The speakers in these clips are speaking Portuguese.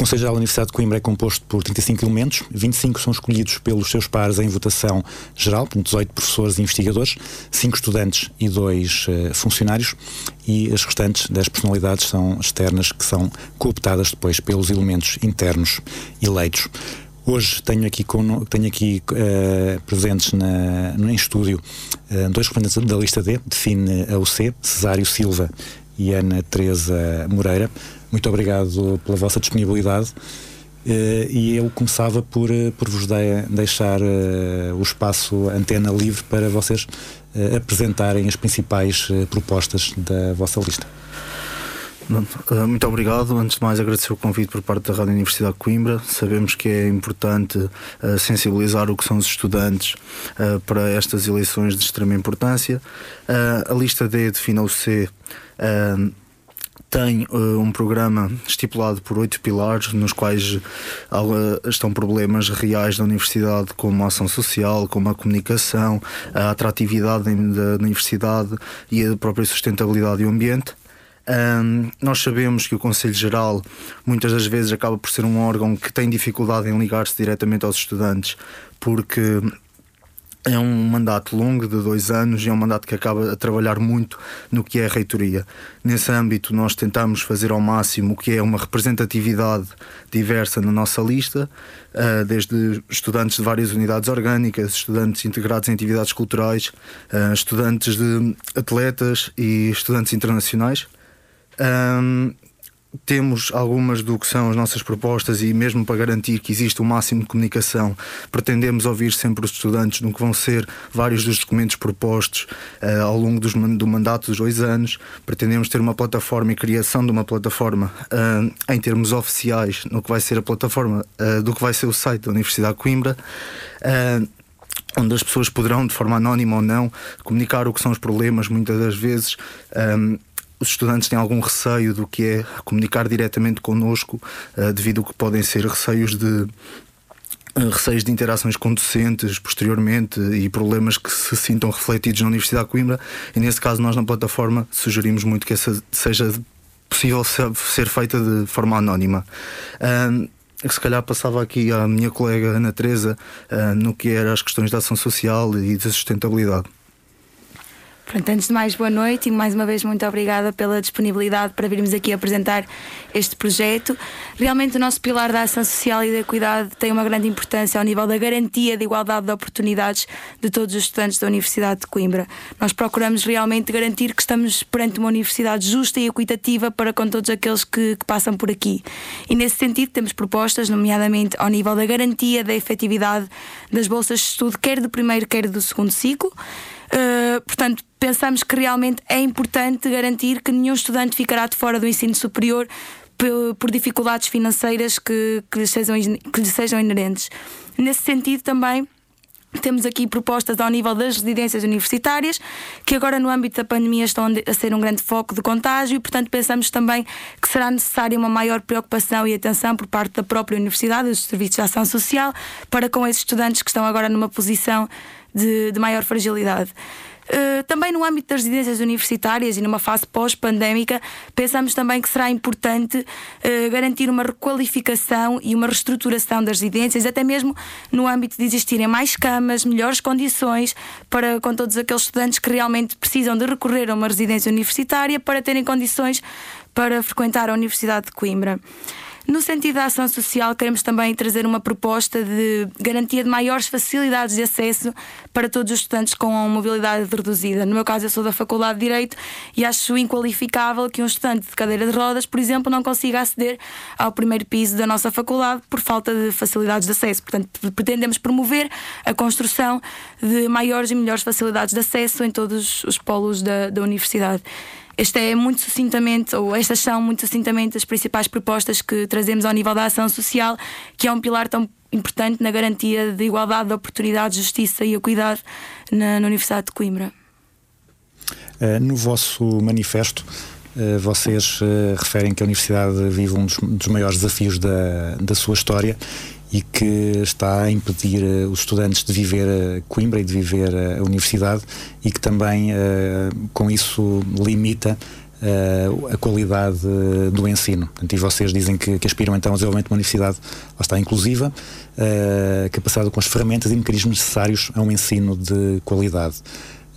Conselho Geral da Universidade de Coimbra é composto por 35 elementos, 25 são escolhidos pelos seus pares em votação geral, portanto 18 professores e investigadores, 5 estudantes e 2 uh, funcionários, e as restantes 10 personalidades são externas que são cooptadas depois pelos elementos internos eleitos. Hoje tenho aqui, com, tenho aqui uh, presentes na, em estúdio uh, dois representantes da lista D, define a UC, Cesário Silva e Ana Teresa Moreira. Muito obrigado pela vossa disponibilidade. Uh, e eu começava por, por vos de, deixar o espaço antena livre para vocês apresentarem as principais propostas da vossa lista. Eh, muito obrigado. Antes de mais, agradecer o convite por parte da Rádio Universidade de Coimbra. Sabemos que é importante uh, sensibilizar o que são os estudantes uh, para estas eleições de extrema importância. Uh, a lista D define o C tem uh, um programa estipulado por oito pilares, nos quais uh, estão problemas reais da universidade, como a ação social, como a comunicação, a atratividade da universidade e a própria sustentabilidade e o ambiente. Um, nós sabemos que o Conselho Geral muitas das vezes acaba por ser um órgão que tem dificuldade em ligar-se diretamente aos estudantes, porque é um mandato longo de dois anos e é um mandato que acaba a trabalhar muito no que é a reitoria. Nesse âmbito, nós tentamos fazer ao máximo o que é uma representatividade diversa na nossa lista, ah, desde estudantes de várias unidades orgânicas, estudantes integrados em atividades culturais, ah, estudantes de atletas e estudantes internacionais. Temos algumas do que são as nossas propostas e mesmo para garantir que existe o máximo de comunicação, pretendemos ouvir sempre os estudantes no que vão ser vários dos documentos propostos uh, ao longo dos, do mandato dos dois anos. Pretendemos ter uma plataforma e criação de uma plataforma uh, em termos oficiais no que vai ser a plataforma uh, do que vai ser o site da Universidade de Coimbra onde as pessoas poderão, de forma anónima ou não, comunicar o que são os problemas, muitas das vezes. Um, os estudantes têm algum receio do que é comunicar diretamente connosco, uh, devido ao que podem ser receios de eh, receios de interações com docentes posteriormente e problemas que se sintam refletidos na Universidade de Coimbra e nesse caso nós na plataforma sugerimos muito que essa seja possível ser feita de forma anónima. Uh, se calhar passava aqui à minha colega Ana Teresa uh, no que era as questões da ação social e da sustentabilidade. Pronto, antes de mais, boa noite e mais uma vez muito obrigada pela disponibilidade para virmos aqui apresentar este projeto. Realmente, o nosso pilar da ação social e da cuidado tem uma grande importância ao nível da garantia de igualdade de oportunidades de todos os estudantes da Universidade de Coimbra. Nós procuramos realmente garantir que estamos perante uma universidade justa e equitativa para com todos aqueles que, que passam por aqui. E nesse sentido, temos propostas, nomeadamente ao nível da garantia da efetividade das bolsas de estudo, quer do primeiro, quer do segundo ciclo. Uh, portanto, pensamos que realmente é importante garantir que nenhum estudante ficará de fora do ensino superior por, por dificuldades financeiras que, que, lhes sejam, que lhes sejam inerentes. Nesse sentido, também. Temos aqui propostas ao nível das residências universitárias, que agora, no âmbito da pandemia, estão a ser um grande foco de contágio, e, portanto, pensamos também que será necessária uma maior preocupação e atenção por parte da própria universidade, dos serviços de ação social, para com esses estudantes que estão agora numa posição de, de maior fragilidade. Uh, também no âmbito das residências universitárias e numa fase pós-pandémica, pensamos também que será importante uh, garantir uma requalificação e uma reestruturação das residências, até mesmo no âmbito de existirem mais camas, melhores condições para com todos aqueles estudantes que realmente precisam de recorrer a uma residência universitária para terem condições para frequentar a Universidade de Coimbra. No sentido da ação social, queremos também trazer uma proposta de garantia de maiores facilidades de acesso para todos os estudantes com mobilidade reduzida. No meu caso, eu sou da Faculdade de Direito e acho inqualificável que um estudante de cadeira de rodas, por exemplo, não consiga aceder ao primeiro piso da nossa faculdade por falta de facilidades de acesso. Portanto, pretendemos promover a construção de maiores e melhores facilidades de acesso em todos os polos da, da universidade. Esta é muito sucintamente, ou estas são muito sucintamente as principais propostas que trazemos ao nível da ação social, que é um pilar tão importante na garantia de igualdade de oportunidades, justiça e equidade na, na Universidade de Coimbra. Uh, no vosso manifesto, uh, vocês uh, referem que a Universidade vive um dos maiores desafios da, da sua história e que está a impedir uh, os estudantes de viver Coimbra e de viver a universidade e que também uh, com isso limita a qualidade do ensino. Portanto, e vocês dizem que, que aspiram então ao desenvolvimento de uma universidade lá está inclusiva, capacitada com as ferramentas e mecanismos necessários a um ensino de qualidade.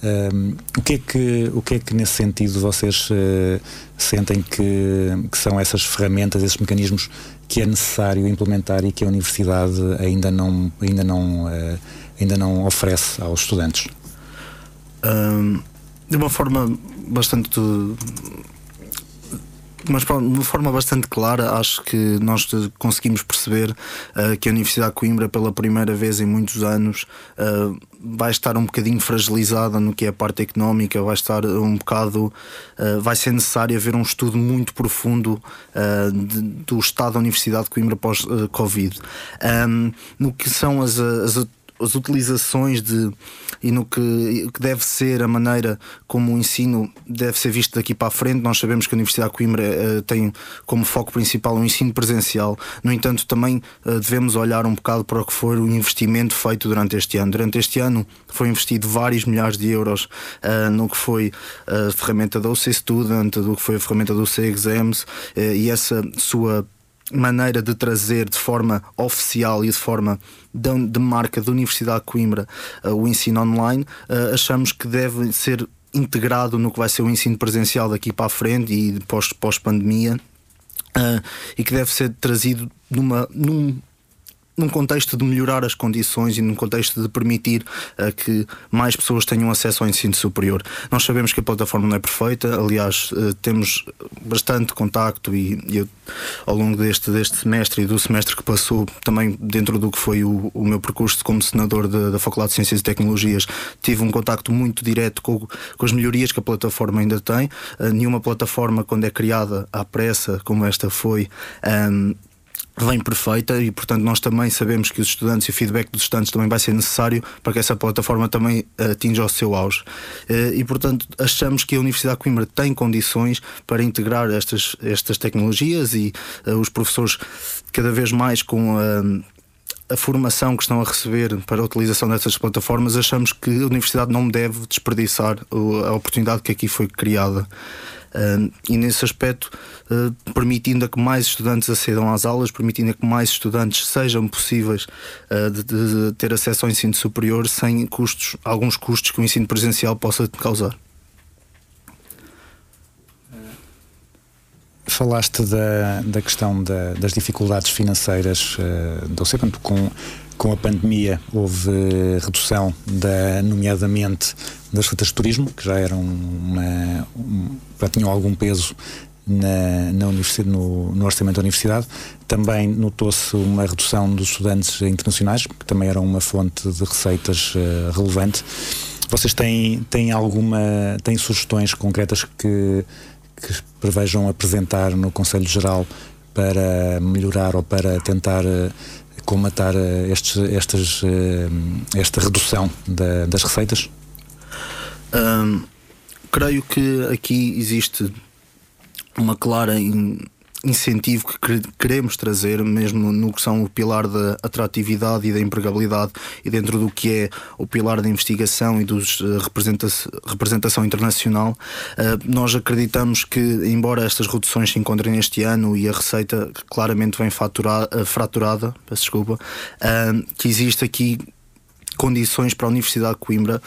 Um, o, que é que, o que é que nesse sentido vocês uh, sentem que, que, são essas ferramentas, esses mecanismos que é necessário implementar e que a universidade ainda não, ainda não, uh, ainda não oferece aos estudantes? De uma forma bastante mas de uma forma bastante clara, acho que nós conseguimos perceber uh, que a Universidade de Coimbra, pela primeira vez em muitos anos, uh, vai estar um bocadinho fragilizada no que é a parte económica, vai estar um bocado. Uh, vai ser necessário haver um estudo muito profundo de, do estado da Universidade de Coimbra pós-Covid. Um, no que são as, as as utilizações de e no que, que, deve ser a maneira como o ensino deve ser visto daqui para a frente. Nós sabemos que a Universidade de Coimbra uh, tem como foco principal o ensino presencial. No entanto, também uh, devemos olhar um bocado para o que foi o investimento feito durante este ano. Durante este ano foi investido vários milhares de euros uh, no que foi a ferramenta da UC Student, do que foi a ferramenta do UC Exams e essa sua maneira de trazer de forma oficial e de forma de, de marca da Universidade de Coimbra uh, o ensino online, uh, achamos que deve ser integrado no que vai ser o ensino presencial daqui para a frente e pós-pandemia. Uh, e que deve ser trazido numa, num num contexto de melhorar as condições e num contexto de permitir uh, que mais pessoas tenham acesso ao ensino superior. Nós sabemos que a plataforma não é perfeita, aliás, uh, temos bastante contacto e, eu, ao longo deste, deste semestre e do semestre que passou, também dentro do que foi o, o meu percurso como senador de, da Faculdade de Ciências e Tecnologias, tive um contacto muito direto com, com as melhorias que a plataforma ainda tem. Uh, nenhuma plataforma, quando é criada à pressa, como esta foi, um, vem perfeita e, portanto, nós também sabemos que os estudantes e o feedback dos estudantes também vai ser necessário para que essa plataforma também eh, atinja o seu auge. Eh, e, portanto, achamos que a Universidade de Coimbra tem condições para integrar estas, estas tecnologias e uh, os professores, cada vez mais com a, a formação que estão a receber para a utilização dessas plataformas, achamos que a Universidade não deve desperdiçar a oportunidade que aqui foi criada. Uh, e nesse aspecto, uh, permitindo a que mais estudantes acedam às aulas, permitindo a que mais estudantes sejam possíveis de, de, ter acesso ao ensino superior sem custos, alguns custos que o ensino presencial possa causar. Falaste da, da questão da, das dificuldades financeiras uh, do CEPAN, com com a pandemia houve redução, da, nomeadamente das frutas de turismo, que já eram uma, um, já tinham algum peso na, na universidade, no, no, orçamento da universidade. Também notou-se uma redução dos estudantes internacionais, que também era uma fonte de receitas uh, relevante. Vocês têm, têm alguma têm sugestões concretas que, que prevejam apresentar no Conselho Geral para melhorar ou para tentar uh, comatar eh, estes, estas, eh, esta redução da, das receitas? creio que aqui existe uma clara incentivo que queremos trazer, mesmo no que são o pilar da atratividade e da empregabilidade, e dentro do que é o pilar da investigação e dos uh, representação internacional, uh, nós acreditamos que, embora estas reduções se encontrem este ano e a receita claramente vem uh, fraturada, peço desculpa, que existe aqui condições para a Universidade de Coimbra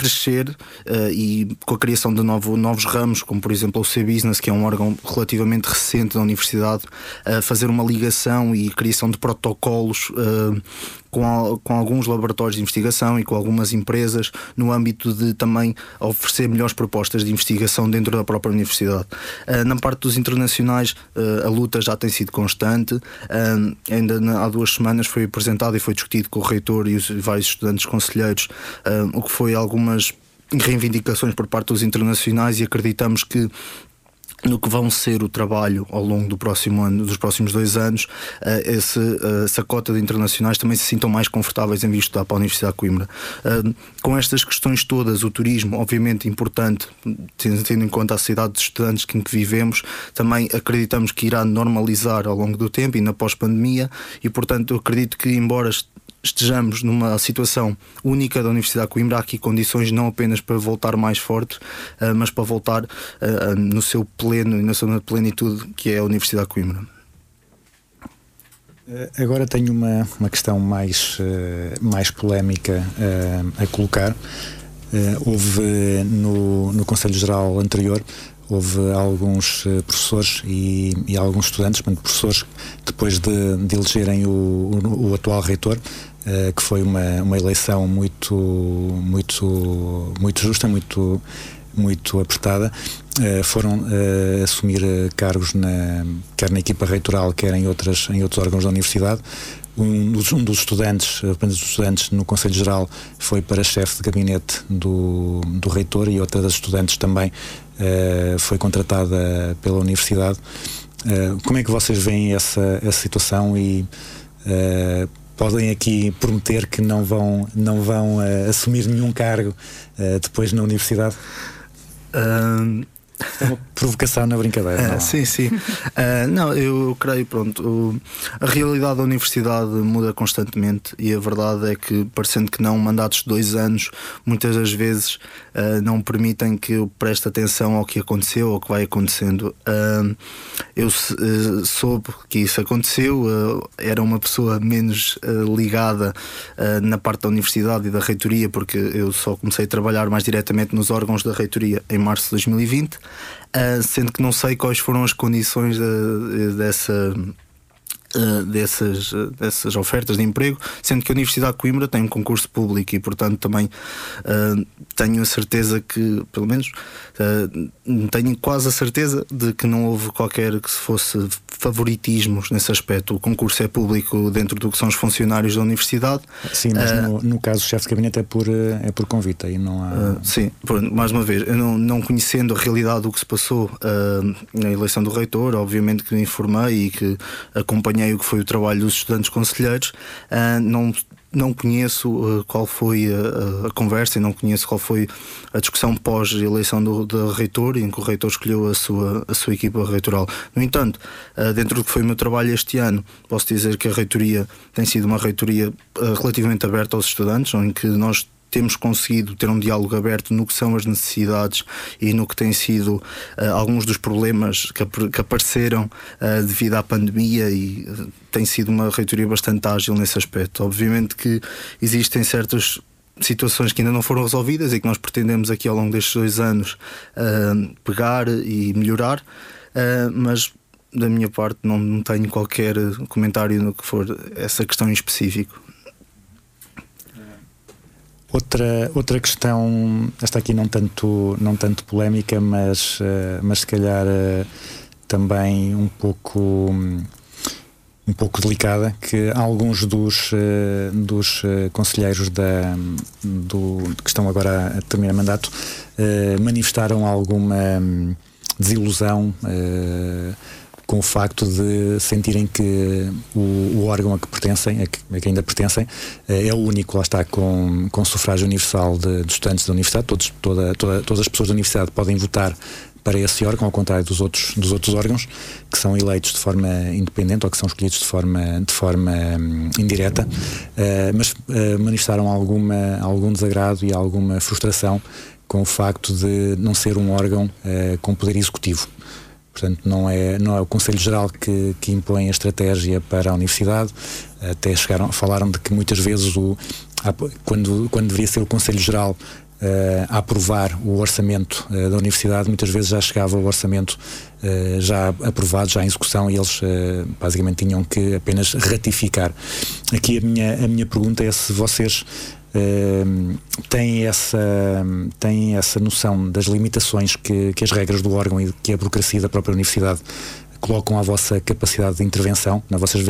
crescer uh, e com a criação de novo, novos ramos, como por exemplo o C-Business, que é um órgão relativamente recente da universidade, uh, fazer uma ligação e criação de protocolos uh, com, com alguns laboratórios de investigação e com algumas empresas no âmbito de também oferecer melhores propostas de investigação dentro da própria universidade. Uh, na parte dos internacionais, uh, a luta já tem sido constante. Uh, ainda há duas semanas foi apresentado e foi discutido com o reitor e os vários estudantes conselheiros o que foi algumas reivindicações por parte dos internacionais e acreditamos que no que vão ser o trabalho ao longo do próximo ano, dos próximos dois anos, uh, esse, uh, essa cota de internacionais também se sintam mais confortáveis em vir estudar para a Universidade de Coimbra. Uh, com estas questões todas, o turismo, obviamente importante, tendo em conta a cidade de estudantes em que vivemos, também acreditamos que irá normalizar ao longo do tempo e na pós-pandemia, e portanto eu acredito que, embora estejamos numa situação única da Universidade de Coimbra, há aqui condições não apenas para voltar mais forte, uh, mas para voltar uh, no seu pleno e na sua plenitude, que é a Universidade de Coimbra. Agora tenho uma, uma questão mais, mais polémica a colocar. houve no, no Conselho Geral anterior houve alguns uh, professores e, e, alguns estudantes, portanto, professores, depois de, de elegerem o, o, o, atual reitor, uh, que foi uma, uma eleição muito, muito, muito justa, muito, muito apertada, uh, foram assumir cargos na, quer na equipa reitoral, quer em, outras, em outros órgãos da universidade. Um dos, um dos estudantes, apenas dos estudantes no Conselho Geral, foi para chefe de gabinete do, do reitor e outra das estudantes também uh, foi contratada pela universidade. Uh, como é que vocês veem essa, essa situação e uh, podem aqui prometer que não vão, não vão assumir nenhum cargo depois na universidade? É uma provocação na brincadeira. É, sim, sim. uh, não, eu creio, pronto, a realidade da universidade muda constantemente e a verdade é que, parecendo que não, mandatos de dois anos muitas das vezes uh, não permitem que eu preste atenção ao que aconteceu ou que vai acontecendo. Uh, eu soube que isso aconteceu, era uma pessoa menos ligada na parte da universidade e da reitoria, porque eu só comecei a trabalhar mais diretamente nos órgãos da reitoria em março de 2020. Uh, sendo que não sei quais foram as condições de, dessa Uh, dessas, uh, dessas ofertas de emprego, sendo que a Universidade de Coimbra tem um concurso público e, portanto, também uh, tenho a certeza que, pelo menos, tenho quase a certeza de que não houve qualquer que se fosse favoritismos nesse aspecto. O concurso é público dentro do que são os funcionários da Universidade. Sim, mas no, no, caso, o chefe de gabinete é por, é por convite, aí não há. sim, por, mais uma vez, não, não conhecendo a realidade do que se passou na eleição do reitor, obviamente que me informei e que acompanhei o que foi o trabalho dos estudantes conselheiros, uh, não não conheço uh, qual foi a, a, conversa e não conheço qual foi a discussão pós-eleição do, do, reitor, em que o reitor escolheu a sua, a sua equipa reitoral. No entanto, uh, dentro do que foi o meu trabalho este ano, posso dizer que a reitoria tem sido uma reitoria uh, relativamente aberta aos estudantes, em que nós temos conseguido ter um diálogo aberto no que são as necessidades e no que têm sido uh, alguns dos problemas que, que apareceram uh, devido à pandemia e uh, tem sido uma reitoria bastante ágil nesse aspecto. Obviamente que existem certas situações que ainda não foram resolvidas e que nós pretendemos aqui ao longo destes dois anos pegar e melhorar, mas da minha parte não tenho qualquer comentário no que for essa questão em específico. Outra, outra questão, esta aqui não tanto, não tanto polémica, mas, uh, mas se calhar uh, também um pouco um pouco delicada, que alguns dos, uh, dos conselheiros da, do, que estão agora a terminar mandato manifestaram alguma hum, desilusão com o facto de sentirem que o, o órgão a que pertencem, a que, a que, ainda pertencem, eh, é o único, lá está, com, com sufrágio universal de, de estudantes da universidade, todos, toda, toda, todas as pessoas da universidade podem votar para esse órgão, ao contrário dos outros, dos outros órgãos, que são eleitos de forma independente ou que são escolhidos de forma, de forma um, indireta, uh, mas uh, manifestaram alguma, algum desagrado e alguma frustração com o facto de não ser um órgão uh, com poder executivo. Portanto, não é, não é o Conselho Geral que, que impõe a estratégia para a universidade. Até chegaram, falaram de que muitas vezes, o, quando, quando deveria ser o Conselho Geral Uh, a aprovar o orçamento uh, da universidade, muitas vezes já chegava o orçamento uh, já aprovado, já em execução, e eles basicamente tinham que apenas ratificar. Aqui a minha, a minha pergunta é se vocês têm, essa, têm essa noção das limitações que, que as regras do órgão e que a burocracia da própria universidade colocam à vossa capacidade de intervenção. Não, vocês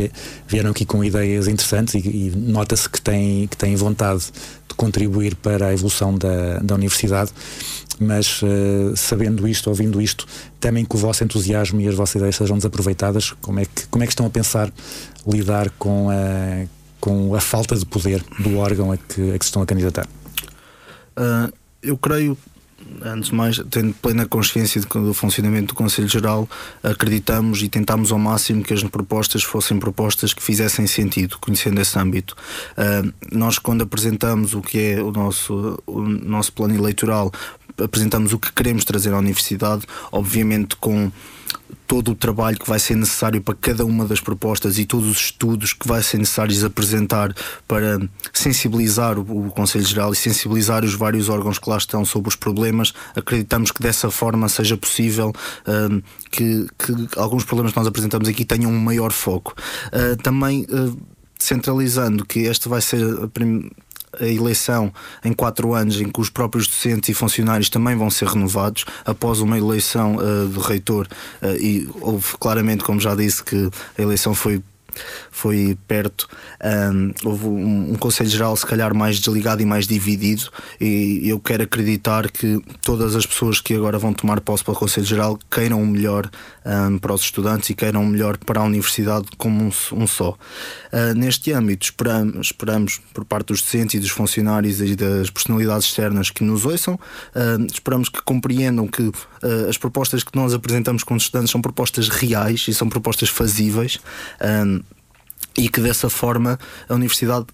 vieram aqui com ideias interessantes e, e nota-se que têm, que têm vontade de contribuir para a evolução da, da universidade, mas uh, sabendo isto, ouvindo isto, temem que o vosso entusiasmo e as vossas ideias sejam desaproveitadas. Como é que, como é que estão a pensar lidar com a a falta de poder do órgão a que, a que se estão a candidatar? Uh, eu creio Antes de mais, tendo plena consciência do funcionamento do Conselho Geral, acreditamos e tentámos ao máximo que as propostas fossem propostas que fizessem sentido, conhecendo esse âmbito. Uh, nós, quando apresentamos o que é o nosso, o nosso plano eleitoral, apresentamos o que queremos trazer à Universidade, obviamente com todo o trabalho que vai ser necessário para cada uma das propostas e todos os estudos que vai ser necessários apresentar para sensibilizar o, o Conselho Geral e sensibilizar os vários órgãos que lá estão sobre os problemas, acreditamos que dessa forma seja possível uh, que, que, alguns problemas que nós apresentamos aqui tenham um maior foco. Uh, também uh, centralizando que esta vai ser a primeira a eleição em quatro anos, em que os próprios docentes e funcionários também vão ser renovados após uma eleição uh, do reitor. Uh, e houve claramente, como já disse, que a eleição foi foi perto. Um, houve um, um, Conselho Geral, se calhar, mais desligado e mais dividido. E eu quero acreditar que todas as pessoas que agora vão tomar posse para o Conselho Geral queiram o melhor um, para os estudantes e queiram melhor para a universidade como um, um só. Uh, neste âmbito, esperamos, esperamos, por parte dos docentes e dos funcionários e das personalidades externas que nos ouçam, uh, esperamos que compreendam que uh, as propostas que nós apresentamos com os estudantes são propostas reais e são propostas fazíveis e que dessa forma a universidade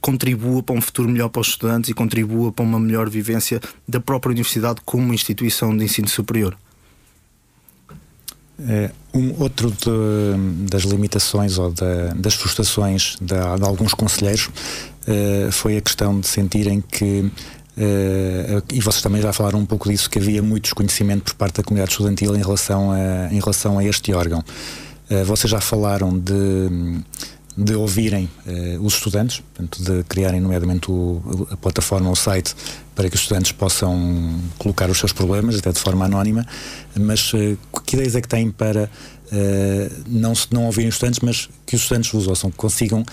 contribua para um futuro melhor para os estudantes e contribua para uma melhor vivência da própria universidade como instituição de ensino superior. É, um outro de, das limitações ou das frustrações de, de alguns conselheiros uh, foi a questão de sentirem que Uh, e vocês também já falaram um pouco disso, que havia muito desconhecimento por parte da comunidade estudantil em relação a, em relação a este órgão. Vocês já falaram de, de ouvirem os estudantes, portanto, de criarem, nomeadamente, o, a plataforma, o site, para que os estudantes possam colocar os seus problemas, até de forma anónima. Mas uh, que ideias é que têm para não, não ouvirem os estudantes, mas que os estudantes vos ouçam, que consigam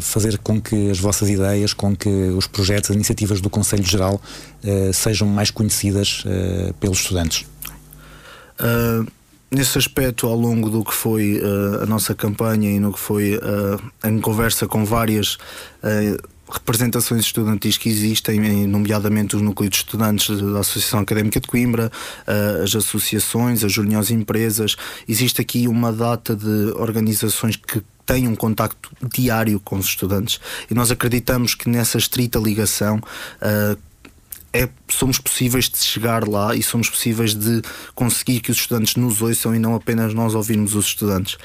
fazer com que as vossas ideias, com que os projetos, as iniciativas do Conselho Geral sejam mais conhecidas pelos estudantes? Uh nesse aspecto, ao longo do que foi uh, a nossa campanha e no que foi uh, em conversa com várias uh, representações estudantis que existem, nomeadamente os núcleos de estudantes da Associação Académica de Coimbra, as associações, as uniões empresas, existe aqui uma data de organizações que têm um contacto diário com os estudantes e nós acreditamos que nessa estrita ligação é, somos possíveis de chegar lá e somos possíveis de conseguir que os estudantes nos ouçam e não apenas nós ouvirmos os estudantes.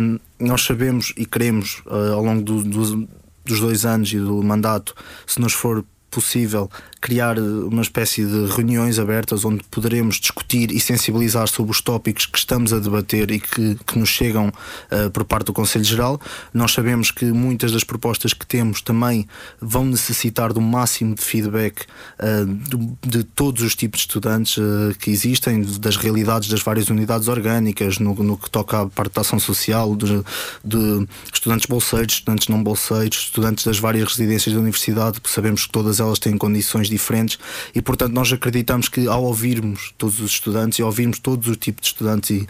Um, nós sabemos e queremos, uh, ao longo do, do, dos dois anos e do mandato, se nos for possível criar uma espécie de reuniões abertas onde poderemos discutir e sensibilizar sobre os tópicos que estamos a debater e que, que nos chegam uh, por parte do Conselho Geral. Nós sabemos que muitas das propostas que temos também vão necessitar do máximo de feedback uh, de, de, todos os tipos de estudantes uh, que existem, das realidades das várias unidades orgânicas, no, no que toca à parte da ação social, de, de estudantes bolseiros, estudantes não bolseiros, estudantes das várias residências da universidade, porque sabemos que todas elas têm condições diferentes e, portanto, nós acreditamos que ao ouvirmos todos os estudantes e ouvirmos todos os tipos de estudantes, e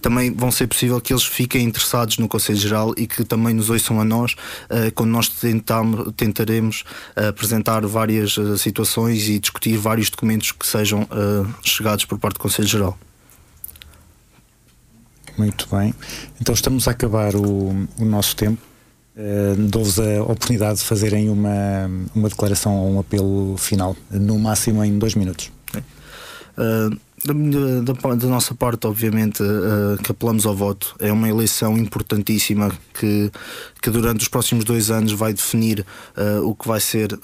também vão ser possível que eles fiquem interessados no Conselho Geral e que também nos ouçam a nós uh, quando nós tentamos, tentaremos uh, apresentar várias uh, situações e discutir vários documentos que sejam chegados por parte do Conselho Geral. Muito bem. Então estamos a acabar o, o nosso tempo. Uh, Dou-vos a oportunidade de fazerem uma, uma declaração ou um apelo final, no máximo em dois minutos. Uh, da, da, da, nossa parte, obviamente, uh, que apelamos ao voto. É uma eleição importantíssima que, que durante os próximos dois anos vai definir uh, o que vai ser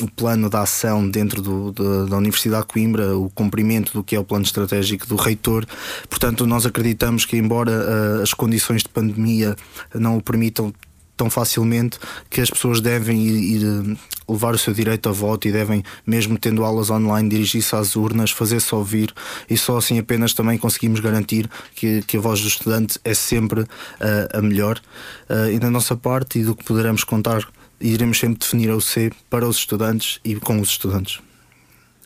o plano da ação dentro do, da Universidade de Coimbra, o cumprimento do que é o plano estratégico do reitor. Portanto, nós acreditamos que, embora as condições de pandemia não o permitam tão facilmente que as pessoas devem ir, ir, eh, levar o seu direito a voto e devem, mesmo tendo aulas online, dirigir-se às urnas, fazer-se ouvir e só assim apenas também conseguimos garantir que, que a voz do estudante é sempre uh, a melhor. Uh, e da nossa parte e do que poderemos contar, iremos sempre definir a UC para os estudantes e com os estudantes.